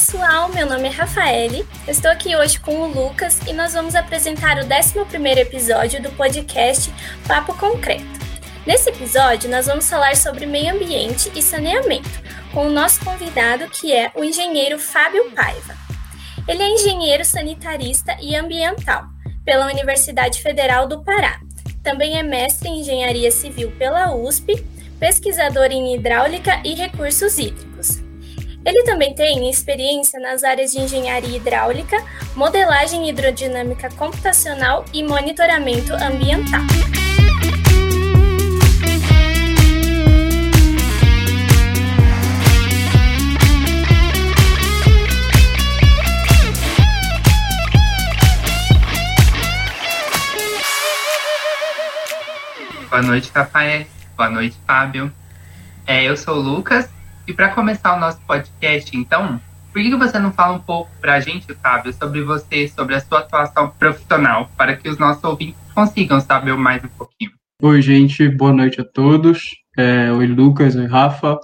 pessoal, meu nome é Rafaele, estou aqui hoje com o Lucas e nós vamos apresentar o 11 episódio do podcast Papo Concreto. Nesse episódio, nós vamos falar sobre meio ambiente e saneamento, com o nosso convidado que é o engenheiro Fábio Paiva. Ele é engenheiro sanitarista e ambiental pela Universidade Federal do Pará. Também é mestre em engenharia civil pela USP, pesquisador em hidráulica e recursos hídricos. Ele também tem experiência nas áreas de engenharia hidráulica, modelagem hidrodinâmica computacional e monitoramento ambiental. Boa noite, Rafael. Boa noite, Fábio. É, eu sou o Lucas e para começar o nosso podcast, então, por que você não fala um pouco para a gente, Fábio, sobre você, sobre a sua atuação profissional, para que os nossos ouvintes consigam saber mais um pouquinho? Oi, gente, boa noite a todos. É, oi, Lucas, oi, Rafa.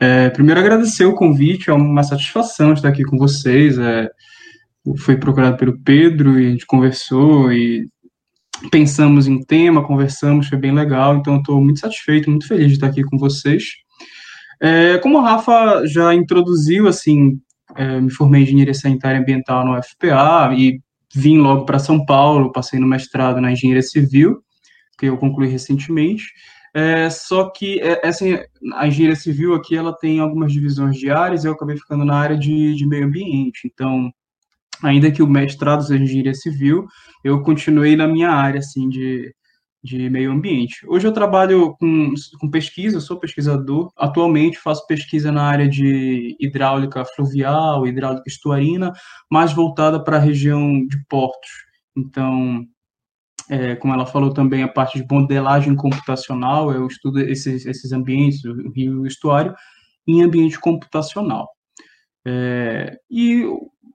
É, primeiro, agradecer o convite, é uma satisfação estar aqui com vocês. É, fui procurado pelo Pedro e a gente conversou e pensamos em tema, conversamos, foi bem legal. Então, estou muito satisfeito, muito feliz de estar aqui com vocês. É, como a Rafa já introduziu, assim, é, me formei em engenharia sanitária e ambiental no UFPA e vim logo para São Paulo, passei no mestrado na engenharia civil, que eu concluí recentemente. É, só que é, essa a engenharia civil aqui ela tem algumas divisões de áreas, eu acabei ficando na área de, de meio ambiente. Então, ainda que o mestrado seja engenharia civil, eu continuei na minha área assim de de meio ambiente. Hoje eu trabalho com, com pesquisa, sou pesquisador. Atualmente faço pesquisa na área de hidráulica fluvial, hidráulica estuarina, mais voltada para a região de portos. Então, é, como ela falou também, a parte de modelagem computacional, eu estudo esses, esses ambientes, o rio e o estuário, em ambiente computacional. É, e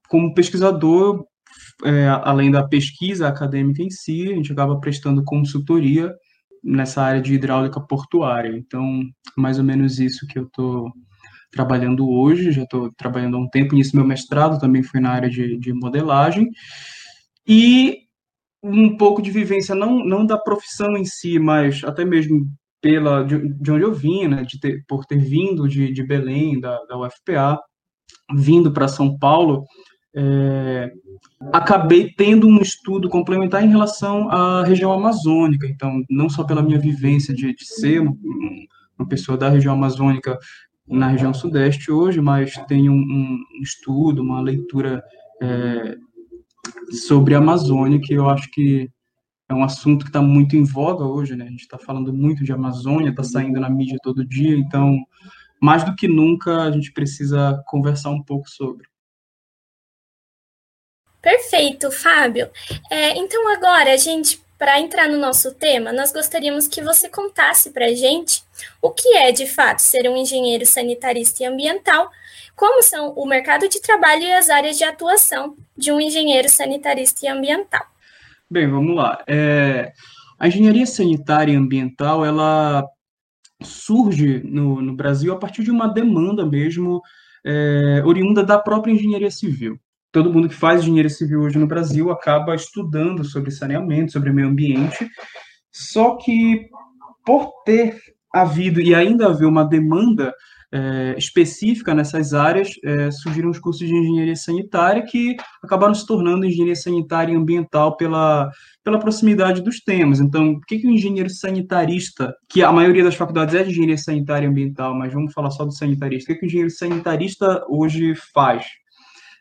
como pesquisador, é, além da pesquisa acadêmica em si, a gente acaba prestando consultoria nessa área de hidráulica portuária. Então, mais ou menos isso que eu estou trabalhando hoje, já estou trabalhando há um tempo, nisso. Meu mestrado também foi na área de, de modelagem, e um pouco de vivência, não, não da profissão em si, mas até mesmo pela de, de onde eu vim, né, de ter, por ter vindo de, de Belém, da, da UFPA, vindo para São Paulo, é, acabei tendo um estudo complementar em relação à região amazônica. Então, não só pela minha vivência de, de ser uma pessoa da região amazônica na região sudeste hoje, mas tenho um, um estudo, uma leitura é, sobre a Amazônia que eu acho que é um assunto que está muito em voga hoje, né? A gente está falando muito de Amazônia, está saindo na mídia todo dia, então mais do que nunca a gente precisa conversar um pouco sobre. Perfeito, Fábio. É, então agora, gente, para entrar no nosso tema, nós gostaríamos que você contasse para a gente o que é de fato ser um engenheiro sanitarista e ambiental, como são o mercado de trabalho e as áreas de atuação de um engenheiro sanitarista e ambiental. Bem, vamos lá. É, a engenharia sanitária e ambiental, ela surge no, no Brasil a partir de uma demanda mesmo é, oriunda da própria engenharia civil todo mundo que faz engenharia civil hoje no Brasil acaba estudando sobre saneamento, sobre meio ambiente, só que por ter havido e ainda haver uma demanda é, específica nessas áreas, é, surgiram os cursos de engenharia sanitária que acabaram se tornando engenharia sanitária e ambiental pela, pela proximidade dos temas. Então, o que, que o engenheiro sanitarista, que a maioria das faculdades é de engenharia sanitária e ambiental, mas vamos falar só do sanitarista, o que, que o engenheiro sanitarista hoje faz?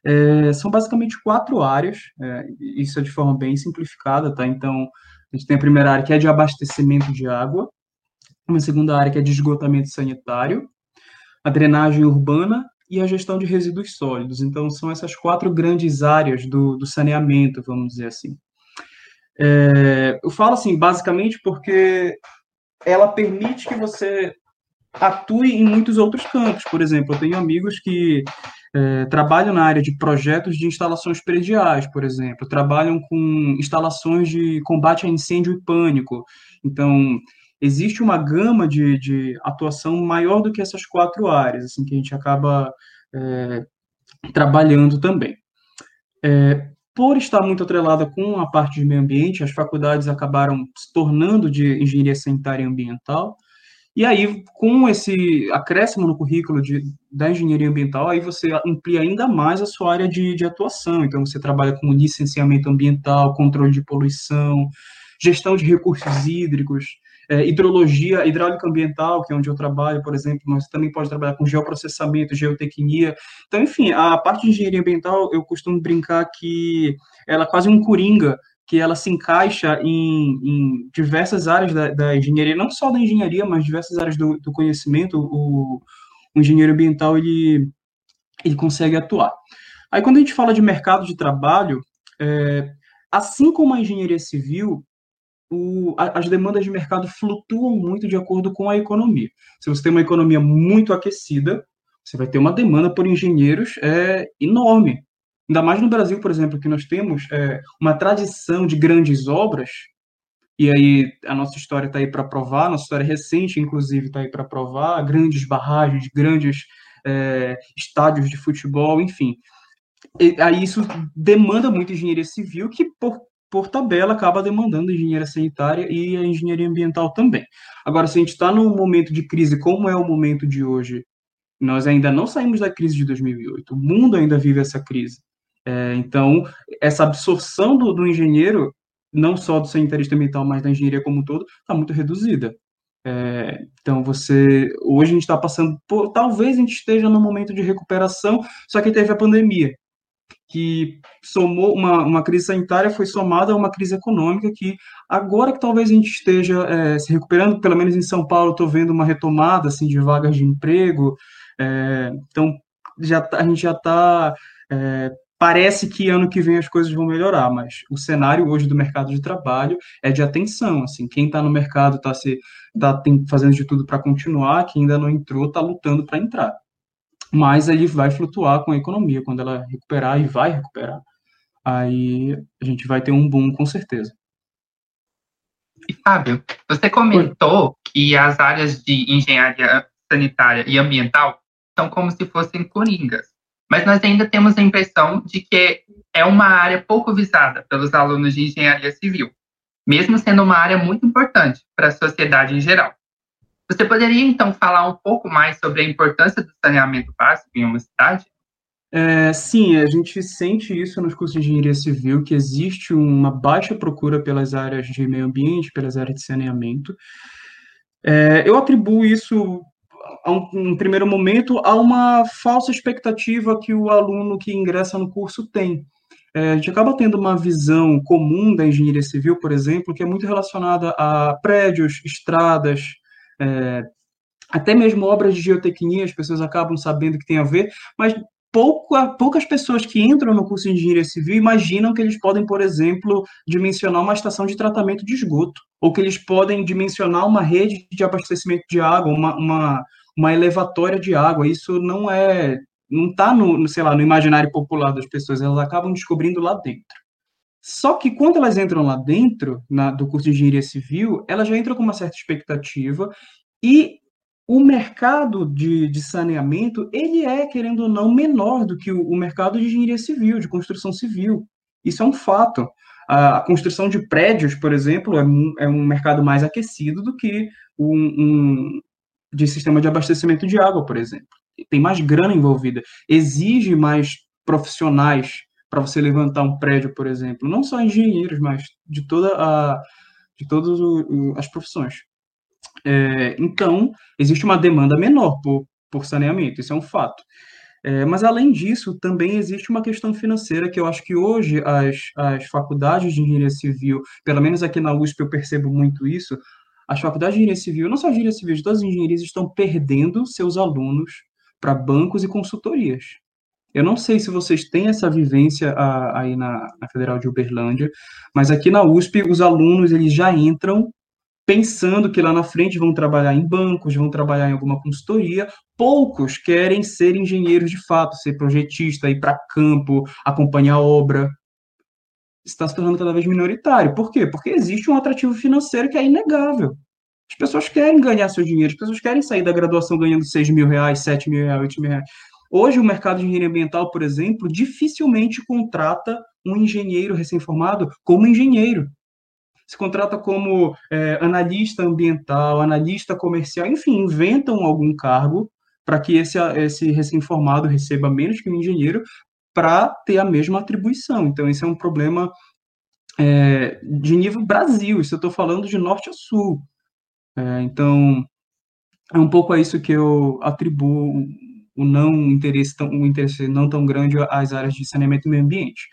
É, são basicamente quatro áreas, é, isso é de forma bem simplificada, tá? Então, a gente tem a primeira área que é de abastecimento de água, uma segunda área que é de esgotamento sanitário, a drenagem urbana e a gestão de resíduos sólidos. Então, são essas quatro grandes áreas do, do saneamento, vamos dizer assim. É, eu falo assim, basicamente, porque ela permite que você atue em muitos outros campos. Por exemplo, eu tenho amigos que é, trabalham na área de projetos de instalações prediais, por exemplo, trabalham com instalações de combate a incêndio e pânico. Então, existe uma gama de, de atuação maior do que essas quatro áreas, assim, que a gente acaba é, trabalhando também. É, por estar muito atrelada com a parte de meio ambiente, as faculdades acabaram se tornando de engenharia sanitária e ambiental, e aí, com esse acréscimo no currículo de, da engenharia ambiental, aí você amplia ainda mais a sua área de, de atuação. Então, você trabalha com licenciamento ambiental, controle de poluição, gestão de recursos hídricos, é, hidrologia, hidráulica ambiental, que é onde eu trabalho, por exemplo, mas também pode trabalhar com geoprocessamento, geotecnia. Então, enfim, a parte de engenharia ambiental, eu costumo brincar que ela é quase um coringa que ela se encaixa em, em diversas áreas da, da, engenharia, não só da engenharia, mas diversas áreas do, do conhecimento, o, o, engenheiro ambiental, ele, ele consegue atuar. Aí, quando a gente fala de mercado de trabalho, é, assim como a engenharia civil, o, as demandas de mercado flutuam muito de acordo com a economia. Se você tem uma economia muito aquecida, você vai ter uma demanda por engenheiros é, enorme. Ainda mais no Brasil, por exemplo, que nós temos é, uma tradição de grandes obras, e aí a nossa história está aí para provar, nossa história recente, inclusive, está aí para provar, grandes barragens, grandes é, estádios de futebol, enfim. E, aí isso demanda muito engenharia civil, que por, por tabela acaba demandando engenharia sanitária e a engenharia ambiental também. Agora, se a gente está num momento de crise como é o momento de hoje, nós ainda não saímos da crise de 2008, o mundo ainda vive essa crise. É, então, essa absorção do, do, engenheiro, não só do sanitarista ambiental, mas da engenharia como um todo, está muito reduzida. É, então, você. Hoje a gente está passando por. Talvez a gente esteja num momento de recuperação, só que teve a pandemia, que somou uma, uma crise sanitária, foi somada a uma crise econômica, que agora que talvez a gente esteja é, se recuperando, pelo menos em São Paulo, estou vendo uma retomada assim, de vagas de emprego. É, então, já tá, a gente já está é, Parece que ano que vem as coisas vão melhorar, mas o cenário hoje do mercado de trabalho é de atenção. Assim, quem está no mercado está se tá fazendo de tudo para continuar, quem ainda não entrou está lutando para entrar. Mas ele vai flutuar com a economia quando ela recuperar e vai recuperar. Aí a gente vai ter um boom com certeza. E Fábio, você comentou Oi. que as áreas de engenharia sanitária e ambiental são como se fossem coringas mas nós ainda temos a impressão de que é uma área pouco visada pelos alunos de engenharia civil, mesmo sendo uma área muito importante para a sociedade em geral. Você poderia, então, falar um pouco mais sobre a importância do saneamento básico em uma cidade? É, sim, a gente sente isso nos cursos de engenharia civil, que existe uma baixa procura pelas áreas de meio ambiente, pelas áreas de saneamento. É, eu atribuo isso um, um, primeiro momento, há uma falsa expectativa que o aluno que ingressa no curso tem. É, a gente acaba tendo uma visão comum da engenharia civil, por exemplo, que é muito relacionada a prédios, estradas, é, até mesmo obras de geotecnia, as pessoas acabam sabendo que tem a ver, mas pouca, poucas pessoas que entram no curso de engenharia civil imaginam que eles podem, por exemplo, dimensionar uma estação de tratamento de esgoto, ou que eles podem dimensionar uma rede de abastecimento de água, uma, uma, uma elevatória de água. Isso não é, não está no, sei lá, no imaginário popular das pessoas, elas acabam descobrindo lá dentro. Só que quando elas entram lá dentro, na, do curso de engenharia civil, elas já entram com uma certa expectativa e o mercado de, de saneamento, ele é, querendo ou não, menor do que o, o mercado de engenharia civil, de construção civil. Isso é um fato. A, a construção de prédios, por exemplo, é um, é um mercado mais aquecido do que um, um, de sistema de abastecimento de água, por exemplo. Tem mais grana envolvida, exige mais profissionais para você levantar um prédio, por exemplo, não só engenheiros, mas de toda a de todas as profissões. É, então, existe uma demanda menor por, por saneamento, isso é um fato. É, mas, além disso, também existe uma questão financeira que eu acho que hoje as, as faculdades de engenharia civil, pelo menos aqui na USP eu percebo muito isso, as faculdades de engenharia civil, não só de engenharia civil, todas as engenharias estão perdendo seus alunos para bancos e consultorias. Eu não sei se vocês têm essa vivência aí na, na, Federal de Uberlândia, mas aqui na USP os alunos eles já entram pensando que lá na frente vão trabalhar em bancos, vão trabalhar em alguma consultoria. Poucos querem ser engenheiros de fato, ser projetista, ir para campo, acompanhar a obra está se tornando cada vez minoritário. Por quê? Porque existe um atrativo financeiro que é inegável. As pessoas querem ganhar seu dinheiro, as pessoas querem sair da graduação ganhando 6 mil reais, 7 mil reais, 8 mil reais. Hoje, o mercado de engenharia ambiental, por exemplo, dificilmente contrata um engenheiro recém-formado como engenheiro. Se contrata como é, analista ambiental, analista comercial, enfim, inventam algum cargo para que esse, esse recém-formado receba menos que um engenheiro para ter a mesma atribuição. Então, esse é um problema é, de nível Brasil, isso eu estou falando de norte a sul. É, então, é um pouco a isso que eu atribuo o não interesse, tão, o interesse não tão grande às áreas de saneamento e meio ambiente.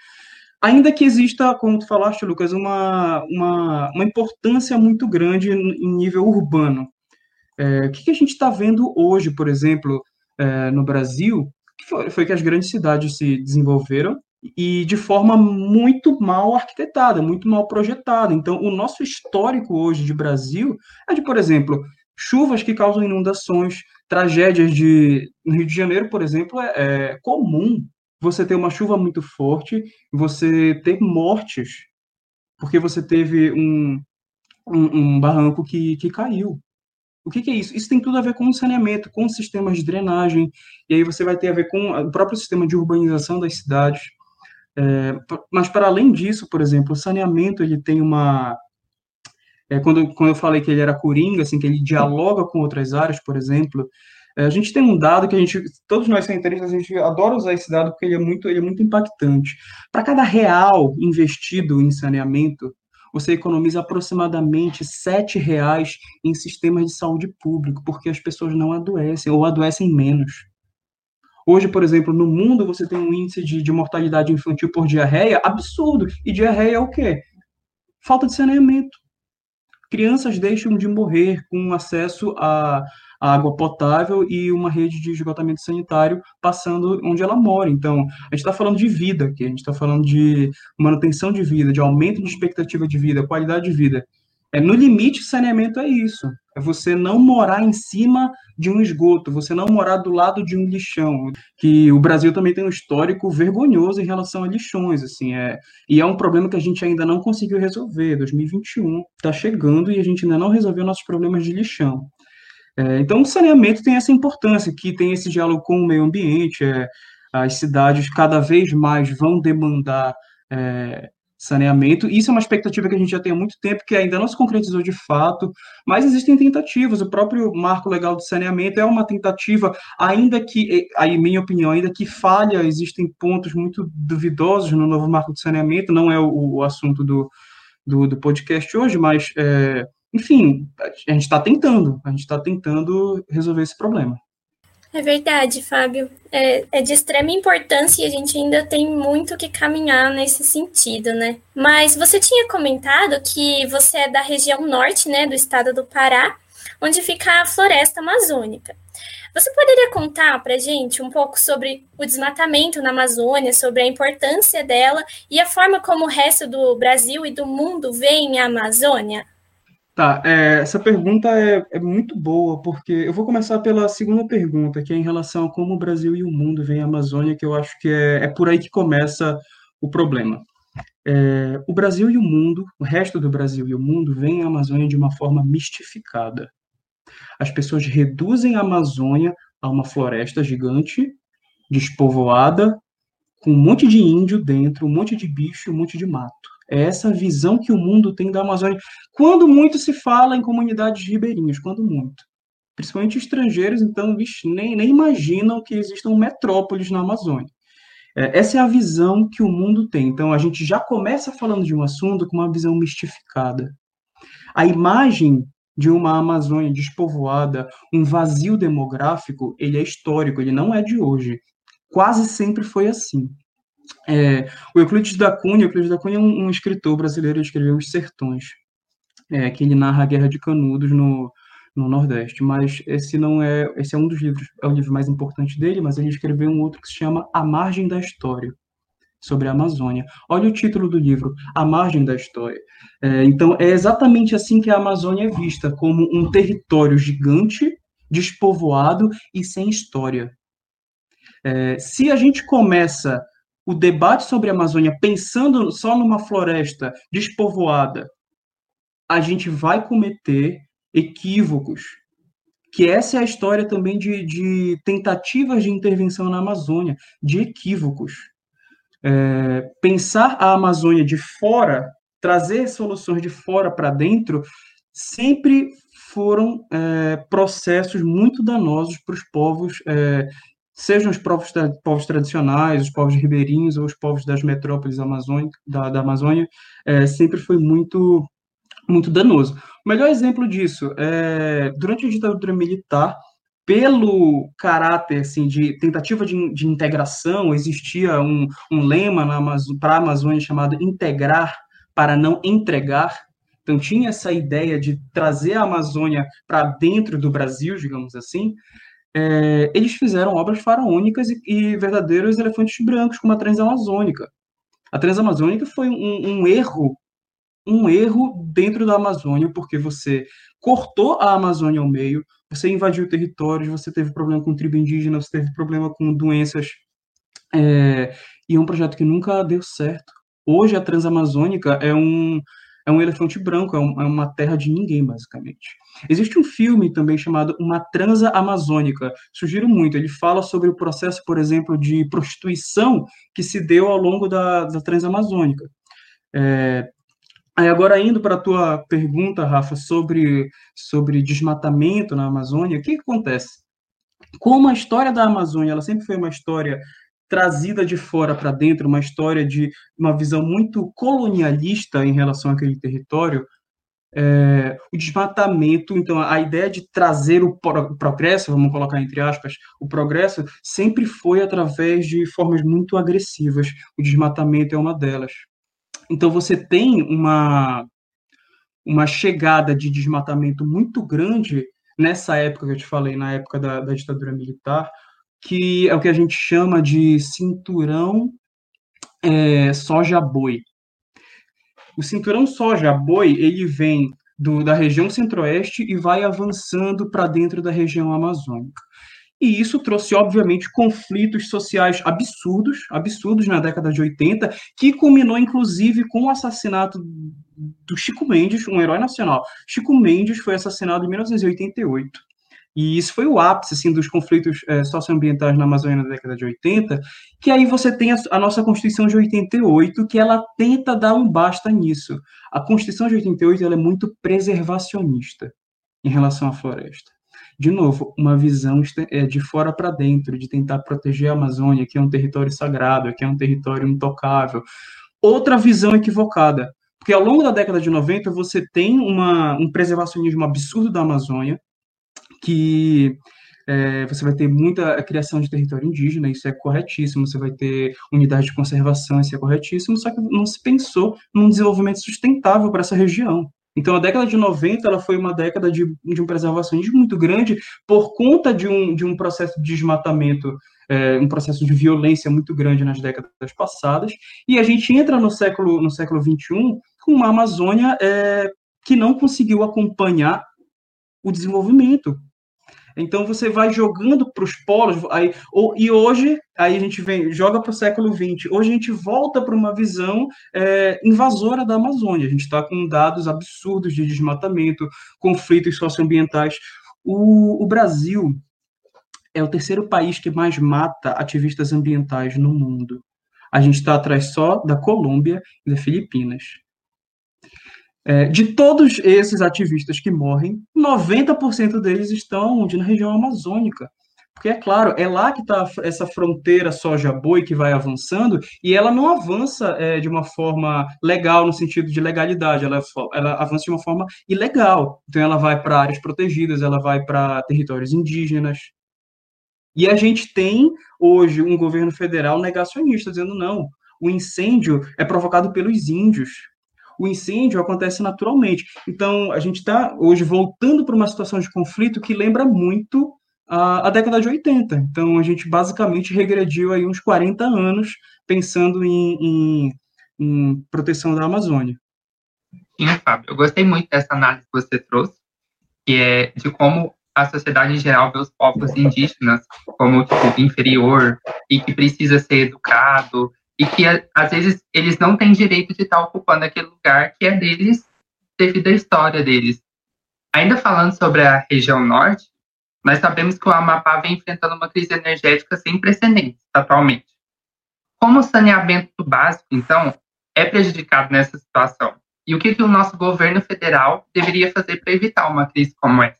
Ainda que exista, como tu falaste, Lucas, uma, uma, uma importância muito grande em nível urbano. É, o que, que a gente está vendo hoje, por exemplo, é, no Brasil, foi, foi que as grandes cidades se desenvolveram e de forma muito mal arquitetada, muito mal projetada. Então, o nosso histórico hoje de Brasil é de, por exemplo, chuvas que causam inundações, tragédias de. No Rio de Janeiro, por exemplo, é, é comum você ter uma chuva muito forte, você ter mortes, porque você teve um, um, um barranco que, que caiu. O que, que, é isso? Isso tem tudo a ver com saneamento, com sistemas de drenagem, e aí você vai ter a ver com o próprio sistema de urbanização das cidades. É, mas, para além disso, por exemplo, o saneamento ele tem uma, é, quando, quando eu falei que ele era coringa, assim, que ele dialoga com outras áreas, por exemplo, é, a gente tem um dado que a gente, todos nós centristas, a gente adora usar esse dado porque ele é muito, ele é muito impactante. Para cada real investido em saneamento, você economiza aproximadamente sete reais em sistemas de saúde público, porque as pessoas não adoecem ou adoecem menos. Hoje, por exemplo, no mundo você tem um índice de, de mortalidade infantil por diarreia absurdo. E diarreia é o quê? Falta de saneamento crianças deixam de morrer com acesso a, água potável e uma rede de esgotamento sanitário passando onde ela mora. Então, a gente está falando de vida aqui, a gente está falando de manutenção de vida, de aumento de expectativa de vida, qualidade de vida. É, no limite, saneamento é isso. É você não morar em cima de um esgoto, você não morar do lado de um lixão. Que o Brasil também tem um histórico vergonhoso em relação a lixões, assim, é, e é um problema que a gente ainda não conseguiu resolver. 2021 está chegando e a gente ainda não resolveu nossos problemas de lixão. É, então, o saneamento tem essa importância, que tem esse diálogo com o meio ambiente. É, as cidades cada vez mais vão demandar é, saneamento. Isso é uma expectativa que a gente já tem há muito tempo, que ainda não se concretizou de fato, mas existem tentativas. O próprio marco legal de saneamento é uma tentativa, ainda que, aí minha opinião, ainda que falha, existem pontos muito duvidosos no novo marco de saneamento, não é o, o assunto do, do, do, podcast hoje, mas, é, enfim, a gente está tentando, a gente está tentando resolver esse problema. É verdade, Fábio. É, é, de extrema importância e a gente ainda tem muito que caminhar nesse sentido, né? Mas você tinha comentado que você é da região norte, né, do estado do Pará, onde fica a floresta amazônica. Você poderia contar para gente um pouco sobre o desmatamento na Amazônia, sobre a importância dela e a forma como o resto do Brasil e do mundo veem a Amazônia? Tá, é, essa pergunta é, é, muito boa, porque eu vou começar pela segunda pergunta, que é em relação a como o Brasil e o mundo veem a Amazônia, que eu acho que é, é por aí que começa o problema. É, o Brasil e o mundo, o resto do Brasil e o mundo, veem a Amazônia de uma forma mistificada. As pessoas reduzem a Amazônia a uma floresta gigante, despovoada, com um monte de índio dentro, um monte de bicho, um monte de mato. É essa visão que o mundo tem da Amazônia. Quando muito se fala em comunidades ribeirinhas, quando muito. Principalmente estrangeiros, então, vixe, nem, nem imaginam que existam metrópoles na Amazônia. É, essa é a visão que o mundo tem. Então, a gente já começa falando de um assunto com uma visão mistificada. A imagem de uma Amazônia despovoada, um vazio demográfico, ele é histórico, ele não é de hoje. Quase sempre foi assim. É, o Euclides da Cunha, Euclides da Cunha é um, um escritor brasileiro, que escreveu Os Sertões, é, que ele narra a Guerra de Canudos no, no Nordeste, mas esse não é, esse é um dos livros, é o livro mais importante dele, mas ele escreveu um outro que se chama A Margem da História, sobre a Amazônia. Olha o título do livro, A Margem da História. É, então, é exatamente assim que a Amazônia é vista, como um território gigante, despovoado e sem história. É, se a gente começa o debate sobre a Amazônia pensando só numa floresta despovoada, a gente vai cometer equívocos que essa é a história também de, de tentativas de intervenção na Amazônia, de equívocos. É, pensar a Amazônia de fora, trazer soluções de fora para dentro, sempre foram é, processos muito danosos para os povos, é, sejam os povos, povos, tradicionais, os povos ribeirinhos ou os povos das metrópoles da, da Amazônia, é, sempre foi muito, muito danoso. O melhor exemplo disso é durante a ditadura militar, pelo caráter assim, de tentativa de, de integração, existia um, um lema para a Amazônia chamado integrar para não entregar, então, tinha essa ideia de trazer a Amazônia para dentro do Brasil, digamos assim. É, eles fizeram obras faraônicas e, e, verdadeiros elefantes brancos, como a Transamazônica. A Transamazônica foi um, um erro, um erro dentro da Amazônia, porque você cortou a Amazônia ao meio, você invadiu territórios, você teve problema com tribo indígena, você teve problema com doenças, é, e é um projeto que nunca deu certo. Hoje a Transamazônica é um, é um elefante branco, é, um, é, uma terra de ninguém, basicamente. Existe um filme também chamado Uma Transa Amazônica, sugiro muito. Ele fala sobre o processo, por exemplo, de prostituição que se deu ao longo da, da Transamazônica. É, agora indo para a tua pergunta, Rafa, sobre, sobre desmatamento na Amazônia, o que, que acontece? Como a história da Amazônia ela sempre foi uma história trazida de fora para dentro, uma história de uma visão muito colonialista em relação àquele território, é, o desmatamento, então a ideia de trazer o progresso, vamos colocar entre aspas, o progresso sempre foi através de formas muito agressivas. O desmatamento é uma delas. Então você tem uma uma chegada de desmatamento muito grande nessa época que eu te falei, na época da, da ditadura militar, que é o que a gente chama de cinturão é, soja-boi. O cinturão soja-boi, ele vem do, da região centro-oeste e vai avançando para dentro da região amazônica. E isso trouxe, obviamente, conflitos sociais absurdos, absurdos na década de 80, que culminou, inclusive, com o assassinato do Chico Mendes, um herói nacional. Chico Mendes foi assassinado em 1988. E isso foi o ápice assim, dos conflitos é, socioambientais na Amazônia na década de 80, que aí você tem a, a, nossa Constituição de 88, que ela tenta dar um basta nisso. A Constituição de 88 ela é muito preservacionista em relação à floresta. De novo, uma visão é, de fora para dentro, de tentar proteger a Amazônia, que é um território sagrado, que é um território intocável. Outra visão equivocada, porque ao longo da década de 90 você tem uma, um preservacionismo absurdo da Amazônia, que é, você vai ter muita criação de território indígena, isso é corretíssimo, você vai ter unidade de conservação, isso é corretíssimo, só que não se pensou num desenvolvimento sustentável para essa região. Então, a década de 90 ela foi uma década de, de um preservacionismo muito grande por conta de um, de um processo de desmatamento, é, um processo de violência muito grande nas décadas passadas, e a gente entra no século, no século XXI com uma Amazônia é, que não conseguiu acompanhar o desenvolvimento, então você vai jogando para os polos, aí, ou, e hoje aí a gente vem, joga para o século XX. Hoje a gente volta para uma visão é, invasora da Amazônia. A gente está com dados absurdos de desmatamento, conflitos socioambientais. O, o Brasil é o terceiro país que mais mata ativistas ambientais no mundo. A gente está atrás só da Colômbia e das Filipinas. É, de todos esses ativistas que morrem, 90% deles estão onde? Na região amazônica. Porque, é claro, é lá que está essa fronteira soja-boi que vai avançando, e ela não avança é, de uma forma legal, no sentido de legalidade, ela, ela avança de uma forma ilegal. Então, ela vai para áreas protegidas, ela vai para territórios indígenas. E a gente tem, hoje, um governo federal negacionista, dizendo não, o incêndio é provocado pelos índios o incêndio acontece naturalmente. Então, a gente está hoje voltando para uma situação de conflito que lembra muito a, a, década de 80. Então, a gente basicamente regrediu aí uns 40 anos pensando em, em, em proteção da Amazônia. Sim, Fábio, eu gostei muito dessa análise que você trouxe, que é de como a sociedade em geral vê os povos indígenas como tipo inferior e que precisa ser educado e que às vezes eles não têm direito de estar ocupando aquele lugar que é deles devido à história deles. Ainda falando sobre a região norte, Nós sabemos que o Amapá vem enfrentando uma crise energética sem precedentes atualmente. Como o saneamento básico, então, é prejudicado nessa situação? E o que, que o nosso governo federal deveria fazer para evitar uma crise como essa?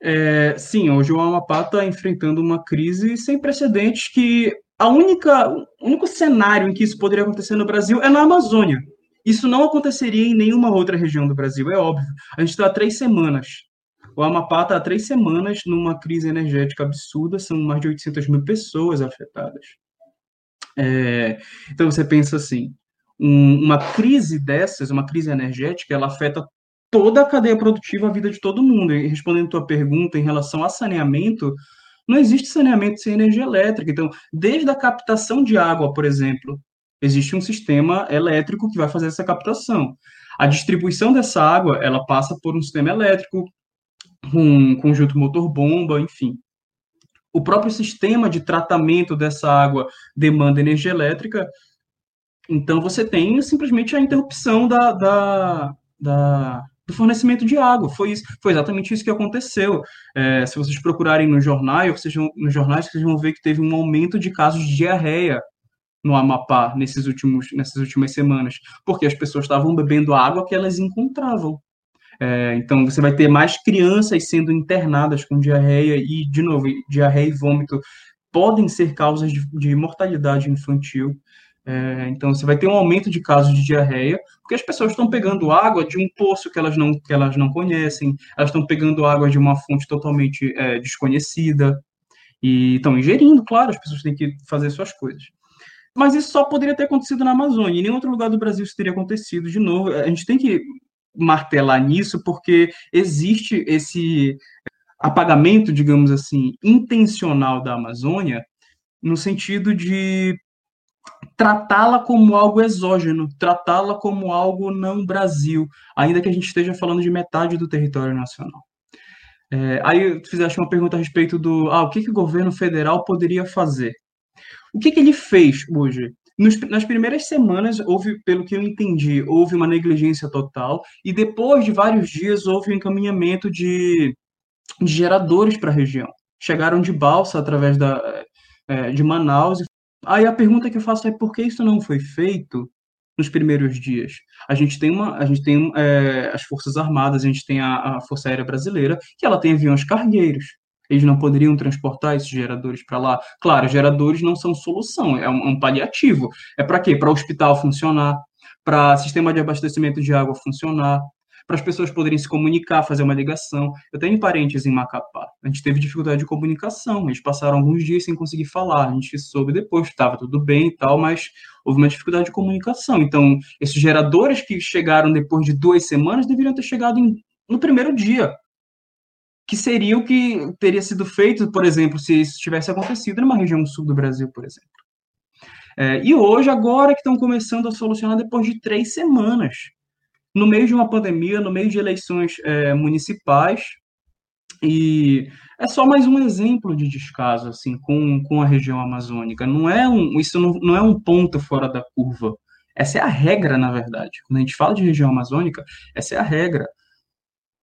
É, sim, hoje o Amapá está enfrentando uma crise sem precedentes que a única, o único cenário em que isso poderia acontecer no Brasil é na Amazônia. Isso não aconteceria em nenhuma outra região do Brasil, é óbvio. A gente está há três semanas. O Amapá está há três semanas numa crise energética absurda, são mais de 800 mil pessoas afetadas. É, então você pensa assim, um, uma crise dessas, uma crise energética, ela afeta toda a cadeia produtiva, a vida de todo mundo. E respondendo a tua pergunta em relação a saneamento, não existe saneamento sem energia elétrica. Então, desde a captação de água, por exemplo, existe um sistema elétrico que vai fazer essa captação. A distribuição dessa água, ela passa por um sistema elétrico, um conjunto motor-bomba, enfim. O próprio sistema de tratamento dessa água demanda energia elétrica, então você tem simplesmente a interrupção da, da, da do fornecimento de água. Foi, isso, foi exatamente isso que aconteceu. É, se vocês procurarem no jornal, vocês vão, nos jornais, vocês vão ver que teve um aumento de casos de diarreia no Amapá nesses últimos, nessas últimas semanas, porque as pessoas estavam bebendo água que elas encontravam. É, então, você vai ter mais crianças sendo internadas com diarreia e, de novo, diarreia e vômito podem ser causas de, de mortalidade infantil. É, então, você vai ter um aumento de casos de diarreia, porque as pessoas estão pegando água de um poço que elas não, que elas não conhecem, elas estão pegando água de uma fonte totalmente é, desconhecida, e estão ingerindo, claro, as pessoas têm que fazer suas coisas. Mas isso só poderia ter acontecido na Amazônia, em nenhum outro lugar do Brasil isso teria acontecido. De novo, a gente tem que martelar nisso, porque existe esse apagamento, digamos assim, intencional da Amazônia, no sentido de tratá-la como algo exógeno, tratá-la como algo não Brasil, ainda que a gente esteja falando de metade do território nacional. É, aí tu fizeste uma pergunta a respeito do ah, o que, que o governo federal poderia fazer. O que, que ele fez hoje? Nos, nas primeiras semanas, houve, pelo que eu entendi, houve uma negligência total, e depois de vários dias houve um encaminhamento de, de geradores para a região. Chegaram de balsa através da, é, de Manaus e Aí a pergunta que eu faço é por que isso não foi feito nos primeiros dias? A gente tem uma, a gente tem é, as forças armadas, a gente tem a, a, Força Aérea Brasileira, que ela tem aviões cargueiros. Eles não poderiam transportar esses geradores para lá. Claro, geradores não são solução, é um, um paliativo. É para quê? Para o hospital funcionar, para sistema de abastecimento de água funcionar, para as pessoas poderem se comunicar, fazer uma ligação. Eu tenho parentes em Macapá. A gente teve dificuldade de comunicação. Eles passaram alguns dias sem conseguir falar. A gente soube depois que estava tudo bem e tal, mas houve uma dificuldade de comunicação. Então, esses geradores que chegaram depois de duas semanas deveriam ter chegado em, no primeiro dia. Que seria o que teria sido feito, por exemplo, se isso tivesse acontecido numa região sul do Brasil, por exemplo. É, e hoje, agora que estão começando a solucionar depois de três semanas no meio de uma pandemia, no meio de eleições é, municipais, e é só mais um exemplo de descaso assim com, com a região amazônica. Não é um, isso não, não é um ponto fora da curva. Essa é a regra, na verdade. Quando a gente fala de região amazônica, essa é a regra.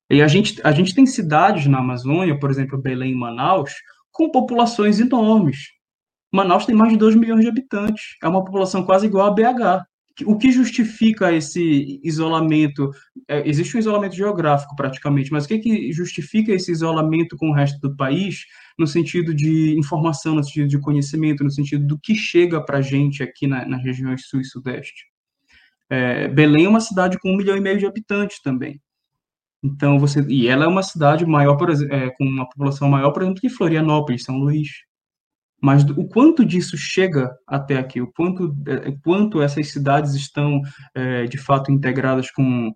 E a gente, a gente tem cidades na Amazônia, por exemplo, Belém e Manaus, com populações enormes. Manaus tem mais de 2 milhões de habitantes. É uma população quase igual a BH o que justifica esse isolamento? É, existe um isolamento geográfico, praticamente, mas o que, que justifica esse isolamento com o resto do país, no sentido de informação, no sentido de conhecimento, no sentido do que chega para a gente aqui na, nas regiões sul e sudeste? É, Belém é uma cidade com um milhão e meio de habitantes também. Então, você. E ela é uma cidade maior, por é, com uma população maior, por exemplo, que Florianópolis, São Luís mas o quanto disso chega até aqui, o quanto, é, quanto essas cidades estão é, de fato integradas com,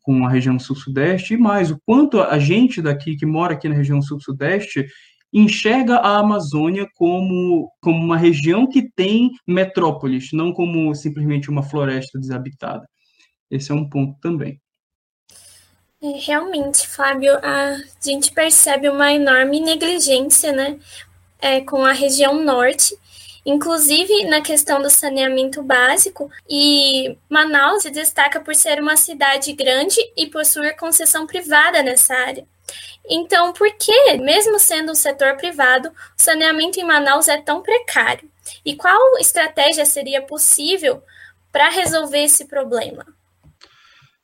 com a região sul-sudeste, e mais, o quanto a gente daqui, que mora aqui na região sul-sudeste, enxerga a Amazônia como, como uma região que tem metrópoles, não como simplesmente uma floresta desabitada. Esse é um ponto também. É, realmente, Fábio, a gente percebe uma enorme negligência, né? É, com a região norte, inclusive na questão do saneamento básico, e Manaus se destaca por ser uma cidade grande e possuir concessão privada nessa área. Então, por que, mesmo sendo um setor privado, o saneamento em Manaus é tão precário? E qual estratégia seria possível para resolver esse problema?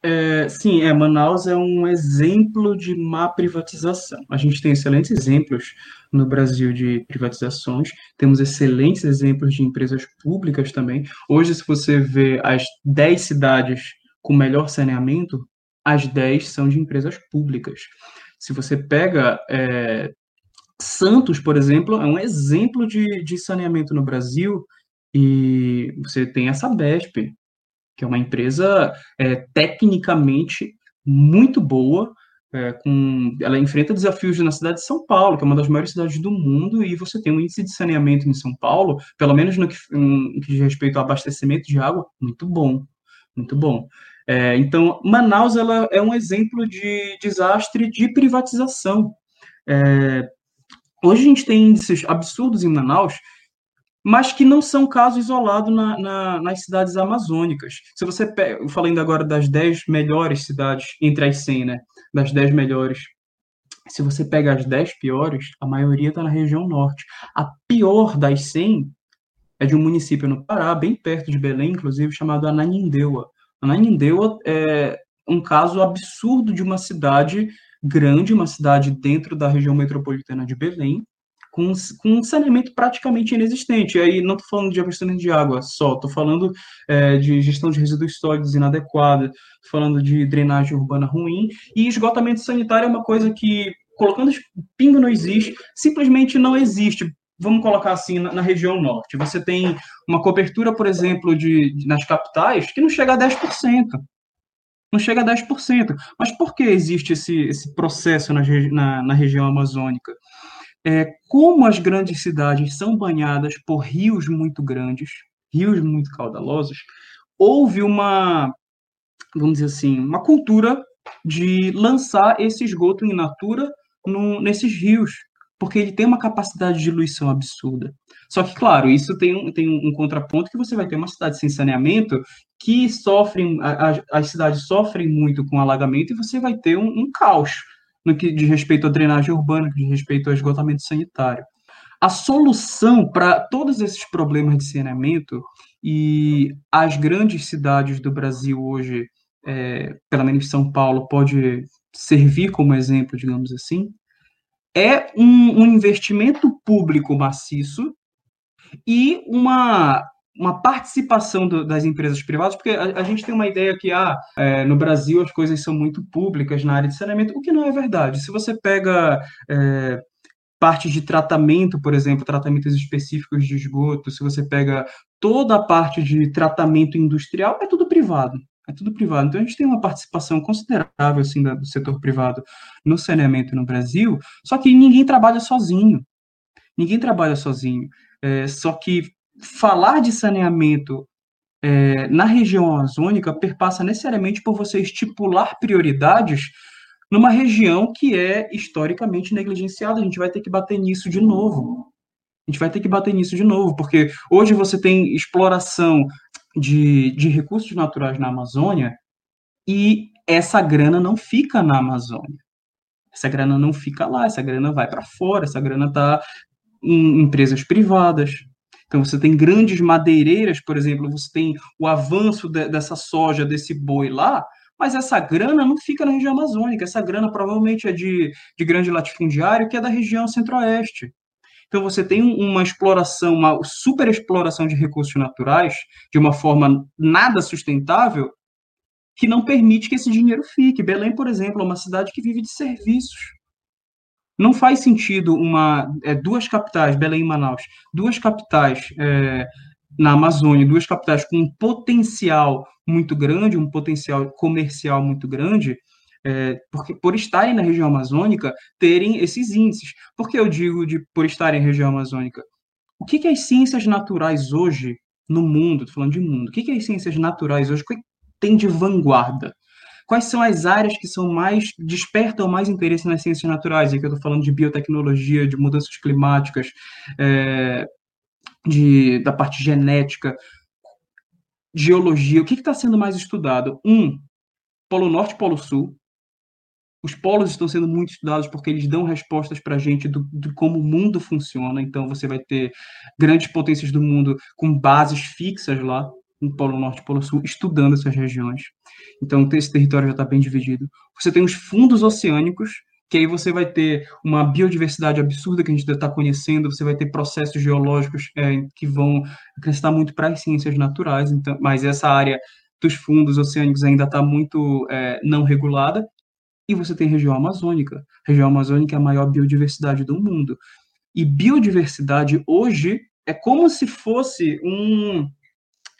É, sim, é, Manaus é um exemplo de má privatização. A gente tem excelentes exemplos no Brasil de privatizações, temos excelentes exemplos de empresas públicas também. Hoje, se você vê as 10 cidades com melhor saneamento, as 10 são de empresas públicas. Se você pega é, Santos, por exemplo, é um exemplo de, de saneamento no Brasil, e você tem a Sabesp, que é uma empresa é, tecnicamente muito boa, é, com, ela enfrenta desafios na cidade de São Paulo, que é uma das maiores cidades do mundo, e você tem um índice de saneamento em São Paulo, pelo menos no que, que diz respeito ao abastecimento de água, muito bom, muito bom. É, então, Manaus ela é um exemplo de desastre de privatização. É, hoje a gente tem índices absurdos em Manaus mas que não são caso isolado na, na, nas cidades amazônicas. Se você pega, falando agora das 10 melhores cidades, entre as 100, né, das 10 melhores, se você pega as 10 piores, a maioria está na região norte. A pior das 100 é de um município no Pará, bem perto de Belém, inclusive, chamado Ananindeua. Ananindeua é um caso absurdo de uma cidade grande, uma cidade dentro da região metropolitana de Belém, com, com um saneamento praticamente inexistente. E aí não estou falando de abastecimento de água só, estou falando é, de gestão de resíduos sólidos inadequada, falando de drenagem urbana ruim, e esgotamento sanitário é uma coisa que, colocando pingo não existe, simplesmente não existe. Vamos colocar assim, na, na região norte. Você tem uma cobertura, por exemplo, de, de nas capitais que não chega a 10% não chega a 10%. Mas por que existe esse, esse processo na, na, na região amazônica? É, como as grandes cidades são banhadas por rios muito grandes, rios muito caudalosos, houve uma, vamos dizer assim, uma cultura de lançar esse esgoto in natura no, nesses rios, porque ele tem uma capacidade de diluição absurda. Só que, claro, isso tem um, tem um contraponto que você vai ter uma cidade sem saneamento que sofrem, as cidades sofrem muito com alagamento e você vai ter um, um caos no que diz respeito à drenagem urbana, no que diz respeito ao esgotamento sanitário. A solução para todos esses problemas de saneamento e as grandes cidades do Brasil hoje, é, pelo menos São Paulo, pode servir como exemplo, digamos assim, é um, um investimento público maciço e uma uma participação do, das empresas privadas, porque a, a, gente tem uma ideia que ah, é, no Brasil as coisas são muito públicas na área de saneamento, o que não é verdade. Se você pega é, parte de tratamento, por exemplo, tratamentos específicos de esgoto, se você pega toda a parte de tratamento industrial, é tudo privado. É tudo privado. Então a gente tem uma participação considerável assim, do setor privado no saneamento no Brasil, só que ninguém trabalha sozinho. Ninguém trabalha sozinho. É, só que falar de saneamento é, na região amazônica perpassa necessariamente por você estipular prioridades numa região que é historicamente negligenciada. A gente vai ter que bater nisso de novo. A gente vai ter que bater nisso de novo, porque hoje você tem exploração de, de recursos naturais na Amazônia e essa grana não fica na Amazônia. Essa grana não fica lá, essa grana vai para fora, essa grana está em empresas privadas, então, você tem grandes madeireiras, por exemplo, você tem o avanço de, dessa soja, desse boi lá, mas essa grana não fica na região amazônica, essa grana provavelmente é de, de grande latifundiário, que é da região centro-oeste. Então, você tem uma exploração, uma super exploração de recursos naturais, de uma forma nada sustentável, que não permite que esse dinheiro fique. Belém, por exemplo, é uma cidade que vive de serviços. Não faz sentido uma é, duas capitais, Belém e Manaus, duas capitais é, na Amazônia, duas capitais com um potencial muito grande, um potencial comercial muito grande, é, porque por estarem na região amazônica, terem esses índices. Por que eu digo de por estarem na região amazônica? O que, que as ciências naturais hoje no mundo, estou falando de mundo, o que, que as ciências naturais hoje tem de vanguarda? Quais são as áreas que são mais despertam mais interesse nas ciências naturais? Aqui eu estou falando de biotecnologia, de mudanças climáticas, é, de, da parte genética, geologia. O que está sendo mais estudado? Um, Polo Norte e Polo Sul. os polos estão sendo muito estudados porque eles dão respostas para a gente do, de como o mundo funciona. Então, você vai ter grandes potências do mundo com bases fixas lá, no Polo Norte e Polo Sul, estudando essas regiões. Então, esse território já está bem dividido. Você tem os fundos oceânicos, que aí você vai ter uma biodiversidade absurda que a gente está conhecendo, você vai ter processos geológicos é, que vão acrescentar muito para as ciências naturais, então, mas essa área dos fundos oceânicos ainda está muito é, não regulada, e você tem região amazônica. A região amazônica é a maior biodiversidade do mundo. E biodiversidade hoje é como se fosse um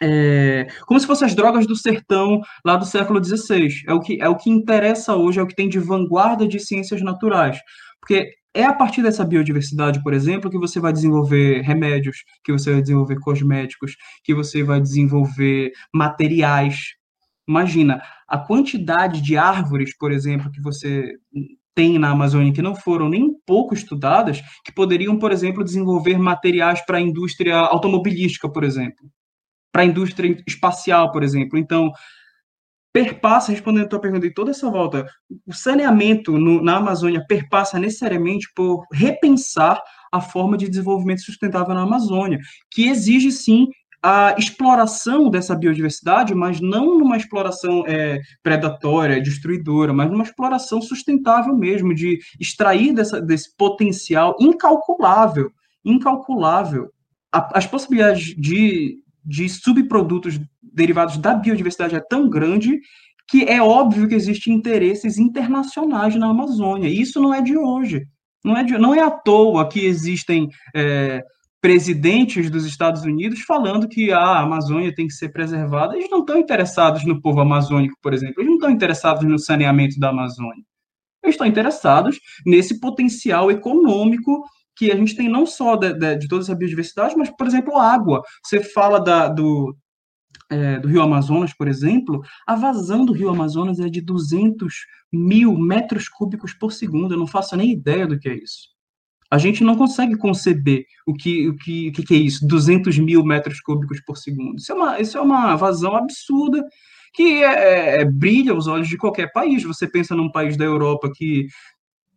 é, como se fossem as drogas do sertão lá do século XVI. É o, que, é o que interessa hoje, é o que tem de vanguarda de ciências naturais. Porque é a partir dessa biodiversidade, por exemplo, que você vai desenvolver remédios, que você vai desenvolver cosméticos, que você vai desenvolver materiais. Imagina a quantidade de árvores, por exemplo, que você tem na Amazônia que não foram nem um pouco estudadas, que poderiam, por exemplo, desenvolver materiais para a indústria automobilística, por exemplo para a indústria espacial, por exemplo. Então, perpassa, respondendo a tua pergunta em toda essa volta, o saneamento no, na Amazônia perpassa necessariamente por repensar a forma de desenvolvimento sustentável na Amazônia, que exige sim a exploração dessa biodiversidade, mas não numa exploração é, predatória, destruidora, mas numa exploração sustentável mesmo, de extrair dessa, desse potencial incalculável, incalculável. A, as possibilidades de de subprodutos derivados da biodiversidade é tão grande que é óbvio que existem interesses internacionais na Amazônia. E isso não é de hoje. Não é, de, não é à toa que existem é, presidentes dos Estados Unidos falando que a Amazônia tem que ser preservada. Eles não estão interessados no povo amazônico, por exemplo. Eles não estão interessados no saneamento da Amazônia. Eles estão interessados nesse potencial econômico que a gente tem não só de, de, de toda essa biodiversidade, mas, por exemplo, água. Você fala da, do, é, do Rio Amazonas, por exemplo, a vazão do Rio Amazonas é de 200 mil metros cúbicos por segundo. Eu não faço nem ideia do que é isso. A gente não consegue conceber o que, o que, o que é isso, 200 mil metros cúbicos por segundo. Isso é uma, isso é uma vazão absurda que é, é, brilha os olhos de qualquer país. Você pensa num país da Europa que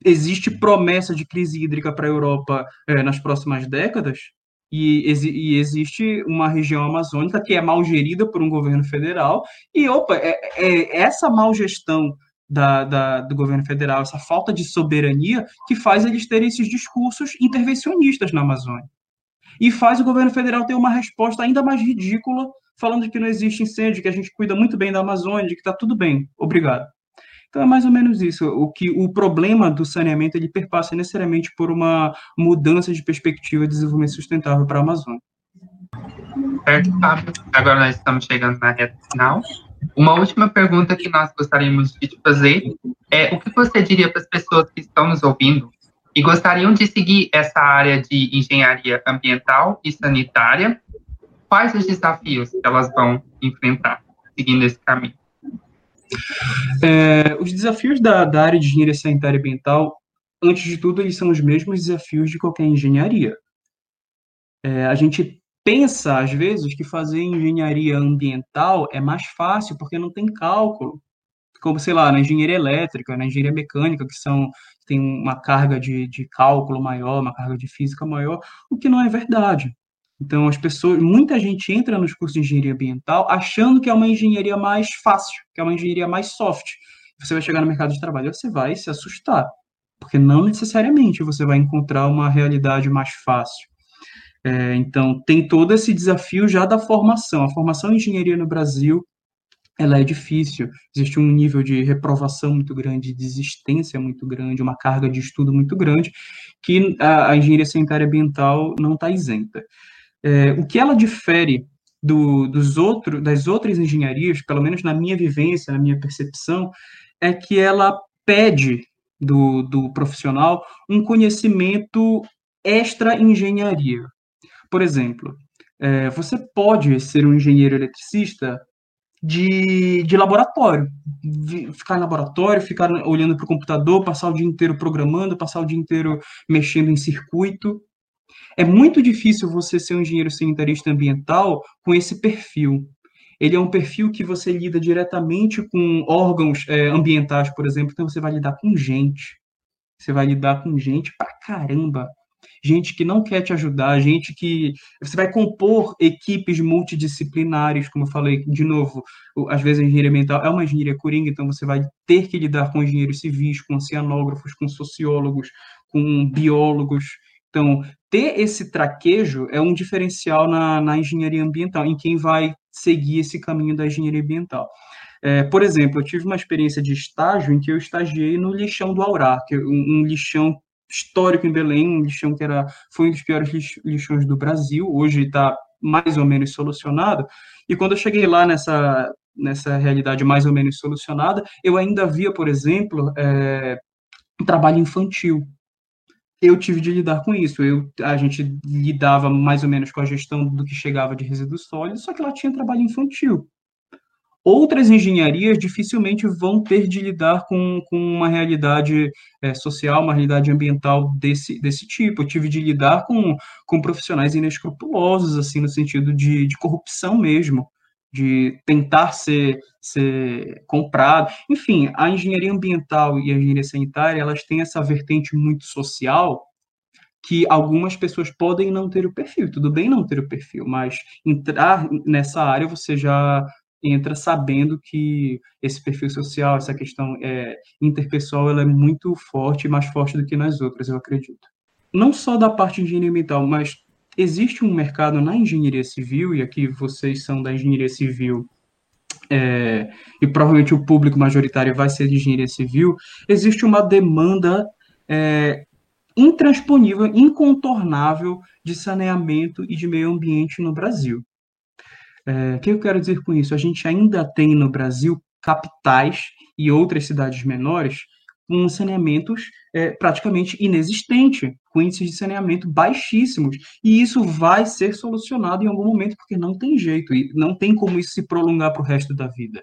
existe promessa de crise hídrica para a Europa é, nas próximas décadas, e, e, existe uma região amazônica que é mal gerida por um governo federal, e opa, é, é essa mal gestão da, da, do governo federal, essa falta de soberania, que faz eles terem esses discursos intervencionistas na Amazônia. E faz o governo federal ter uma resposta ainda mais ridícula, falando que não existe incêndio, que a gente cuida muito bem da Amazônia, que está tudo bem. Obrigado. Então é mais ou menos isso. O que o problema do saneamento ele perpassa necessariamente por uma mudança de perspectiva de desenvolvimento sustentável para a Amazônia. Certo, Fábio. Agora nós estamos chegando na reta final. Uma última pergunta que nós gostaríamos de te fazer é o que você diria para as pessoas que estão nos ouvindo e gostariam de seguir essa área de engenharia ambiental e sanitária? Quais os desafios que elas vão enfrentar seguindo esse caminho? É, os desafios da, da área de engenharia sanitária e ambiental, antes de tudo, eles são os mesmos desafios de qualquer engenharia. É, a gente pensa, às vezes, que fazer engenharia ambiental é mais fácil porque não tem cálculo. Como, sei lá, na engenharia elétrica, na engenharia mecânica, que são tem uma carga de, de cálculo maior, uma carga de física maior, o que não é verdade. Então, as pessoas, muita gente entra nos cursos de engenharia ambiental achando que é uma engenharia mais fácil, que é uma engenharia mais soft. Você vai chegar no mercado de trabalho você vai se assustar, porque não necessariamente você vai encontrar uma realidade mais fácil. É, então, tem todo esse desafio já da formação. A formação em engenharia no Brasil ela é difícil, existe um nível de reprovação muito grande, de desistência muito grande, uma carga de estudo muito grande, que a, a engenharia sanitária ambiental não está isenta. É, o que ela difere do, dos outros, das outras engenharias, pelo menos na minha vivência, na minha percepção, é que ela pede do, do profissional um conhecimento extra engenharia. Por exemplo, é, você pode ser um engenheiro eletricista de, de laboratório, ficar em laboratório, ficar olhando para o computador, passar o dia inteiro programando, passar o dia inteiro mexendo em circuito. É muito difícil você ser um engenheiro sanitarista ambiental com esse perfil. ele é um perfil que você lida diretamente com órgãos é, ambientais, por exemplo, então você vai lidar com gente. Você vai lidar com gente pra caramba. Gente que não quer te ajudar, gente que. Você vai compor equipes multidisciplinares, como eu falei, de novo, às vezes a engenharia ambiental é uma engenharia coringa, então você vai ter que lidar com engenheiros civis, com oceanógrafos, com sociólogos, com biólogos. Então, ter esse traquejo é um diferencial na, na engenharia ambiental, em quem vai seguir esse caminho da engenharia ambiental. É, por exemplo, eu tive uma experiência de estágio em que eu estagiei no lixão do Aurá, que é um, um lixão histórico em Belém, um lixão que era, foi um dos piores lixões do Brasil, hoje está mais ou menos solucionado. E quando eu cheguei lá nessa, nessa realidade mais ou menos solucionada, eu ainda via, por exemplo, é, trabalho infantil eu tive de lidar com isso. Eu, a gente lidava mais ou menos com a gestão do que chegava de resíduos sólidos, só que lá tinha trabalho infantil. Outras engenharias dificilmente vão ter de lidar com, com uma realidade é, social, uma realidade ambiental desse, desse tipo. Eu tive de lidar com, com profissionais inescrupulosos, assim, no sentido de, de corrupção mesmo de tentar ser, ser comprado. Enfim, a engenharia ambiental e a engenharia sanitária, elas têm essa vertente muito social que algumas pessoas podem não ter o perfil. Tudo bem não ter o perfil, mas entrar nessa área você já entra sabendo que esse perfil social, essa questão é, interpessoal, ela é muito forte, mais forte do que nas outras, eu acredito. Não só da parte de engenharia ambiental, mas existe um mercado na engenharia civil, e aqui vocês são da engenharia civil, é, e provavelmente o público majoritário vai ser de engenharia civil, existe uma demanda é, intransponível, incontornável de saneamento e de meio ambiente no Brasil. É, o que eu quero dizer com isso? A gente ainda tem no Brasil capitais e outras cidades menores com saneamentos é, praticamente inexistente, com índices de saneamento baixíssimos. E isso vai ser solucionado em algum momento, porque não tem jeito, e não tem como isso se prolongar para o resto da vida.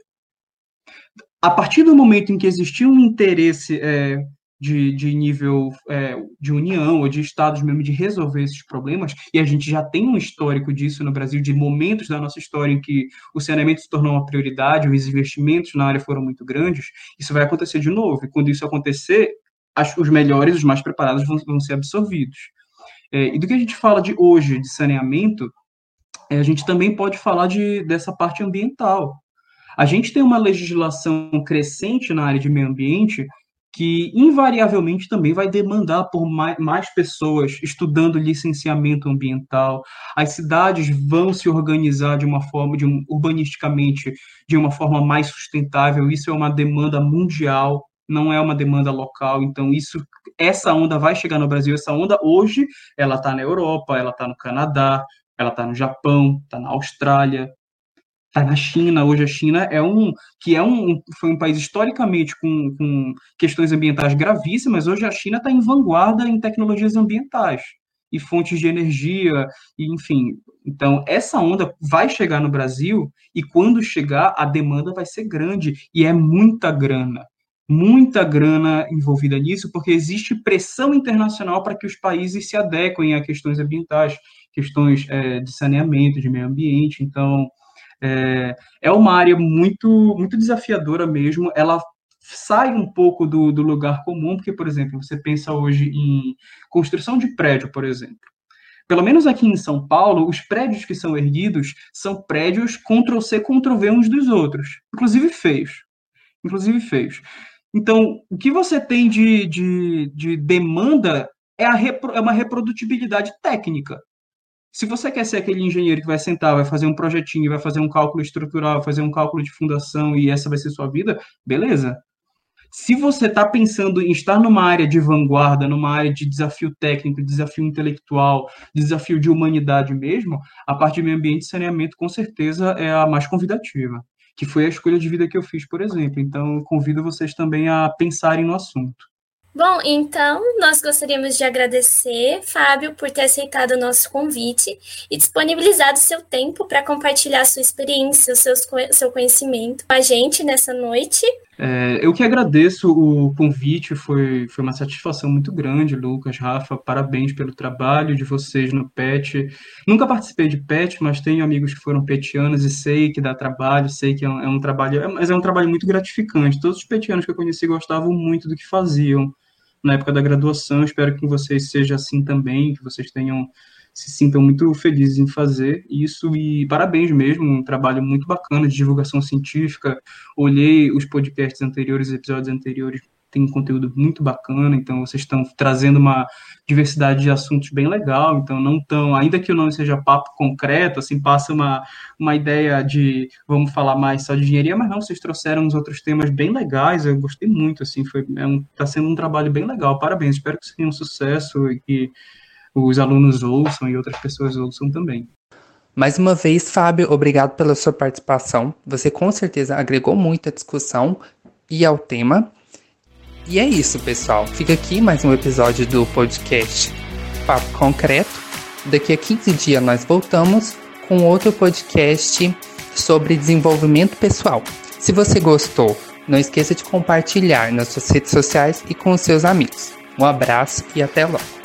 A partir do momento em que existir um interesse é, de, de nível é, de união ou de estados mesmo de resolver esses problemas, e a gente já tem um histórico disso no Brasil, de momentos da nossa história em que o saneamento se tornou uma prioridade, os investimentos na área foram muito grandes, isso vai acontecer de novo, e quando isso acontecer, os melhores, os mais preparados vão, vão ser absorvidos. É, e do que a gente fala de hoje, de saneamento, é, a gente também pode falar de, dessa parte ambiental. A gente tem uma legislação crescente na área de meio ambiente que invariavelmente também vai demandar por mais, pessoas estudando licenciamento ambiental. As cidades vão se organizar de uma forma, de um, urbanisticamente, de uma forma mais sustentável. Isso é uma demanda mundial, não é uma demanda local. Então isso, essa onda vai chegar no Brasil. Essa onda hoje, ela está na Europa, ela está no Canadá, ela está no Japão, está na Austrália, está na China. Hoje a China é um que é um foi um país historicamente com, com questões ambientais gravíssimas. Hoje a China está em vanguarda em tecnologias ambientais e fontes de energia, e, enfim. Então, essa onda vai chegar no Brasil e quando chegar, a demanda vai ser grande e é muita grana. Muita grana envolvida nisso, porque existe pressão internacional para que os países se adequem a questões ambientais, questões é, de saneamento, de meio ambiente. Então, é, é uma área muito, muito desafiadora mesmo. Ela sai um pouco do, do lugar comum, porque, por exemplo, você pensa hoje em construção de prédio, por exemplo. Pelo menos aqui em São Paulo, os prédios que são erguidos são prédios Ctrl-C, Ctrl-V uns dos outros, inclusive feios. Inclusive feios. Então, o que você tem de, de, de demanda é, repro, é uma reprodutibilidade técnica. Se você quer ser aquele engenheiro que vai sentar, vai fazer um projetinho, vai fazer um cálculo estrutural, vai fazer um cálculo de fundação e essa vai ser sua vida, beleza. Se você está pensando em estar numa área de vanguarda, numa área de desafio técnico, desafio intelectual, desafio de humanidade mesmo, a parte de meio ambiente e saneamento com certeza é a mais convidativa, que foi a escolha de vida que eu fiz, por exemplo. Então, convido vocês também a pensarem no assunto. Bom, então nós gostaríamos de agradecer, Fábio, por ter aceitado o nosso convite e disponibilizado seu tempo para compartilhar sua experiência, o seu, seu conhecimento com a gente nessa noite. É, eu que agradeço o convite, foi, foi uma satisfação muito grande, Lucas, Rafa, parabéns pelo trabalho de vocês no PET. Nunca participei de PET, mas tenho amigos que foram petianos e sei que dá trabalho, sei que é um, é um trabalho, é, mas é um trabalho muito gratificante. Todos os petianos que eu conheci gostavam muito do que faziam na época da graduação, espero que vocês seja assim também, que vocês tenham se sintam muito felizes em fazer isso e parabéns mesmo, um trabalho muito bacana de divulgação científica. Olhei os podcasts anteriores, episódios anteriores, tem um conteúdo muito bacana, então vocês estão trazendo uma diversidade de assuntos bem legal, então não tão, ainda que o nome seja papo concreto, assim, passa uma, uma ideia de vamos falar mais só de engenharia, mas não, vocês trouxeram uns outros temas bem legais, eu gostei muito, assim, foi, é um, tá sendo um trabalho bem legal, parabéns, espero que seja um sucesso e que os alunos ouçam e outras pessoas ouçam também. Mais uma vez, Fábio, obrigado pela sua participação. Você com certeza agregou muito à discussão e ao tema. E é isso, pessoal. Fica aqui mais um episódio do podcast Papo Concreto. Daqui a 15 dias nós voltamos com outro podcast sobre desenvolvimento pessoal. Se você gostou, não esqueça de compartilhar nas suas redes sociais e com seus amigos. Um abraço e até logo.